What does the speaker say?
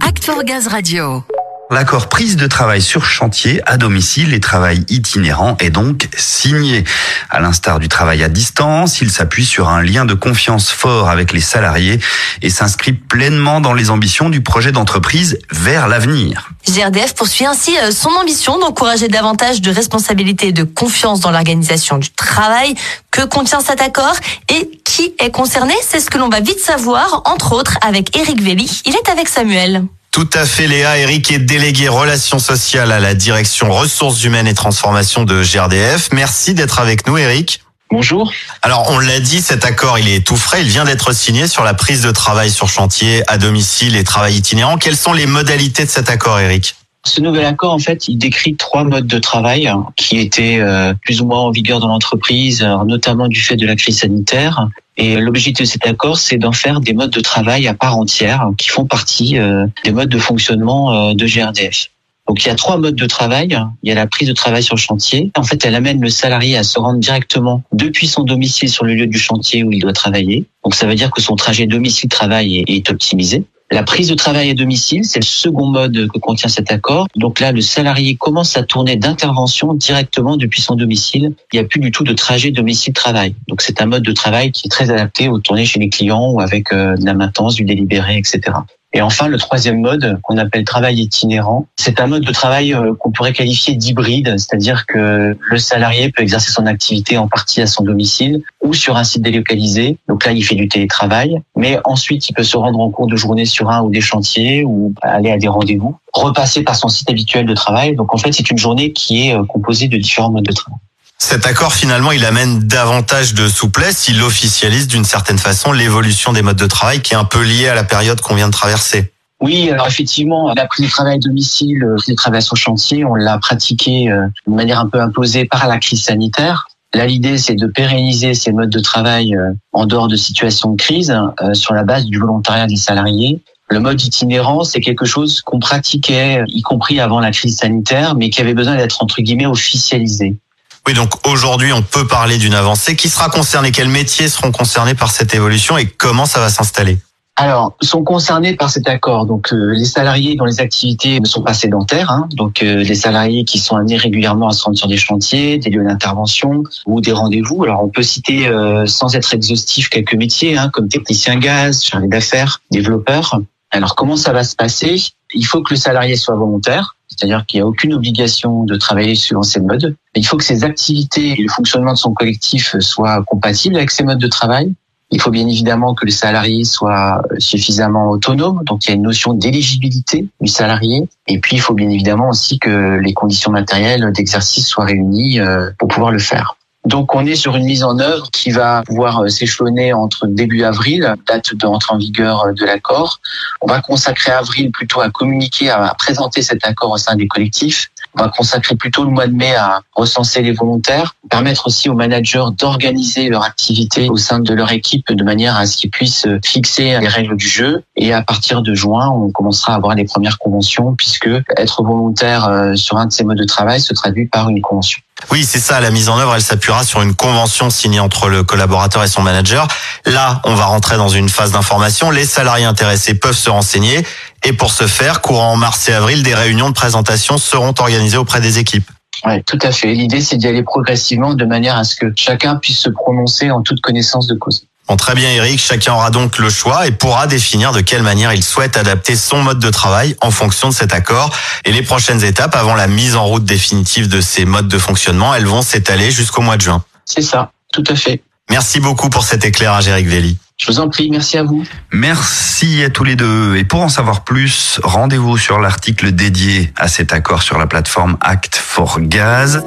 Act for Gaz Radio. L'accord prise de travail sur chantier à domicile et travail itinérant est donc signé. À l'instar du travail à distance, il s'appuie sur un lien de confiance fort avec les salariés et s'inscrit pleinement dans les ambitions du projet d'entreprise vers l'avenir. GRDF poursuit ainsi euh, son ambition d'encourager davantage de responsabilité et de confiance dans l'organisation du travail. Que contient cet accord? Et qui est concerné C'est ce que l'on va vite savoir, entre autres avec Eric Velli. Il est avec Samuel. Tout à fait, Léa. Eric est délégué relations sociales à la direction ressources humaines et transformation de GRDF. Merci d'être avec nous, Eric. Bonjour. Alors, on l'a dit, cet accord, il est tout frais. Il vient d'être signé sur la prise de travail sur chantier, à domicile et travail itinérant. Quelles sont les modalités de cet accord, Eric ce nouvel accord, en fait, il décrit trois modes de travail qui étaient euh, plus ou moins en vigueur dans l'entreprise, notamment du fait de la crise sanitaire. Et l'objectif de cet accord, c'est d'en faire des modes de travail à part entière qui font partie euh, des modes de fonctionnement euh, de GRDF. Donc il y a trois modes de travail. Il y a la prise de travail sur chantier. En fait, elle amène le salarié à se rendre directement depuis son domicile sur le lieu du chantier où il doit travailler. Donc ça veut dire que son trajet domicile-travail est optimisé. La prise de travail à domicile, c'est le second mode que contient cet accord. Donc là, le salarié commence à tourner d'intervention directement depuis son domicile. Il n'y a plus du tout de trajet domicile-travail. Donc c'est un mode de travail qui est très adapté au tourner chez les clients ou avec euh, de la maintenance, du délibéré, etc. Et enfin, le troisième mode qu'on appelle travail itinérant, c'est un mode de travail euh, qu'on pourrait qualifier d'hybride, c'est-à-dire que le salarié peut exercer son activité en partie à son domicile ou sur un site délocalisé. Donc là, il fait du télétravail, mais ensuite, il peut se rendre en cours de journée sur un ou des chantiers ou aller à des rendez-vous, repasser par son site habituel de travail. Donc en fait, c'est une journée qui est euh, composée de différents modes de travail. Cet accord, finalement, il amène davantage de souplesse. Il officialise d'une certaine façon l'évolution des modes de travail qui est un peu liée à la période qu'on vient de traverser. Oui, alors effectivement, la prise de travail à domicile, la prise de travail sur chantier, on l'a pratiqué euh, de manière un peu imposée par la crise sanitaire. Là, l'idée, c'est de pérenniser ces modes de travail euh, en dehors de situations de crise euh, sur la base du volontariat des salariés. Le mode itinérant, c'est quelque chose qu'on pratiquait, y compris avant la crise sanitaire, mais qui avait besoin d'être, entre guillemets, officialisé. Oui, donc aujourd'hui, on peut parler d'une avancée. Qui sera concerné? Quels métiers seront concernés par cette évolution et comment ça va s'installer? Alors, sont concernés par cet accord. Donc, euh, les salariés dont les activités ne sont pas sédentaires, hein, donc euh, les salariés qui sont amenés régulièrement à se rendre sur des chantiers, des lieux d'intervention ou des rendez-vous. Alors, on peut citer, euh, sans être exhaustif, quelques métiers, hein, comme technicien gaz, chargé d'affaires, développeur. Alors, comment ça va se passer? Il faut que le salarié soit volontaire. C'est-à-dire qu'il n'y a aucune obligation de travailler suivant ces modes. Il faut que ses activités et le fonctionnement de son collectif soient compatibles avec ces modes de travail. Il faut bien évidemment que le salarié soit suffisamment autonome, donc il y a une notion d'éligibilité du salarié. Et puis il faut bien évidemment aussi que les conditions matérielles d'exercice soient réunies euh, pour pouvoir le faire. Donc on est sur une mise en œuvre qui va pouvoir euh, s'échelonner entre début avril, date d'entrée en vigueur euh, de l'accord. On va consacrer avril plutôt à communiquer, à présenter cet accord au sein des collectifs. On va consacrer plutôt le mois de mai à recenser les volontaires, permettre aussi aux managers d'organiser leur activité au sein de leur équipe de manière à ce qu'ils puissent fixer les règles du jeu. Et à partir de juin, on commencera à avoir les premières conventions puisque être volontaire euh, sur un de ces modes de travail se traduit par une convention. Oui, c'est ça. La mise en œuvre, elle s'appuiera sur une convention signée entre le collaborateur et son manager. Là, on va rentrer dans une phase d'information. Les salariés intéressés peuvent se renseigner. Et pour ce faire, courant mars et avril, des réunions de présentation seront organisées auprès des équipes. Oui, tout à fait. L'idée, c'est d'y aller progressivement de manière à ce que chacun puisse se prononcer en toute connaissance de cause. Bon, très bien Eric, chacun aura donc le choix et pourra définir de quelle manière il souhaite adapter son mode de travail en fonction de cet accord. Et les prochaines étapes avant la mise en route définitive de ces modes de fonctionnement, elles vont s'étaler jusqu'au mois de juin. C'est ça, tout à fait. Merci beaucoup pour cet éclairage Eric Velli. Je vous en prie, merci à vous. Merci à tous les deux. Et pour en savoir plus, rendez-vous sur l'article dédié à cet accord sur la plateforme Act for Gaz.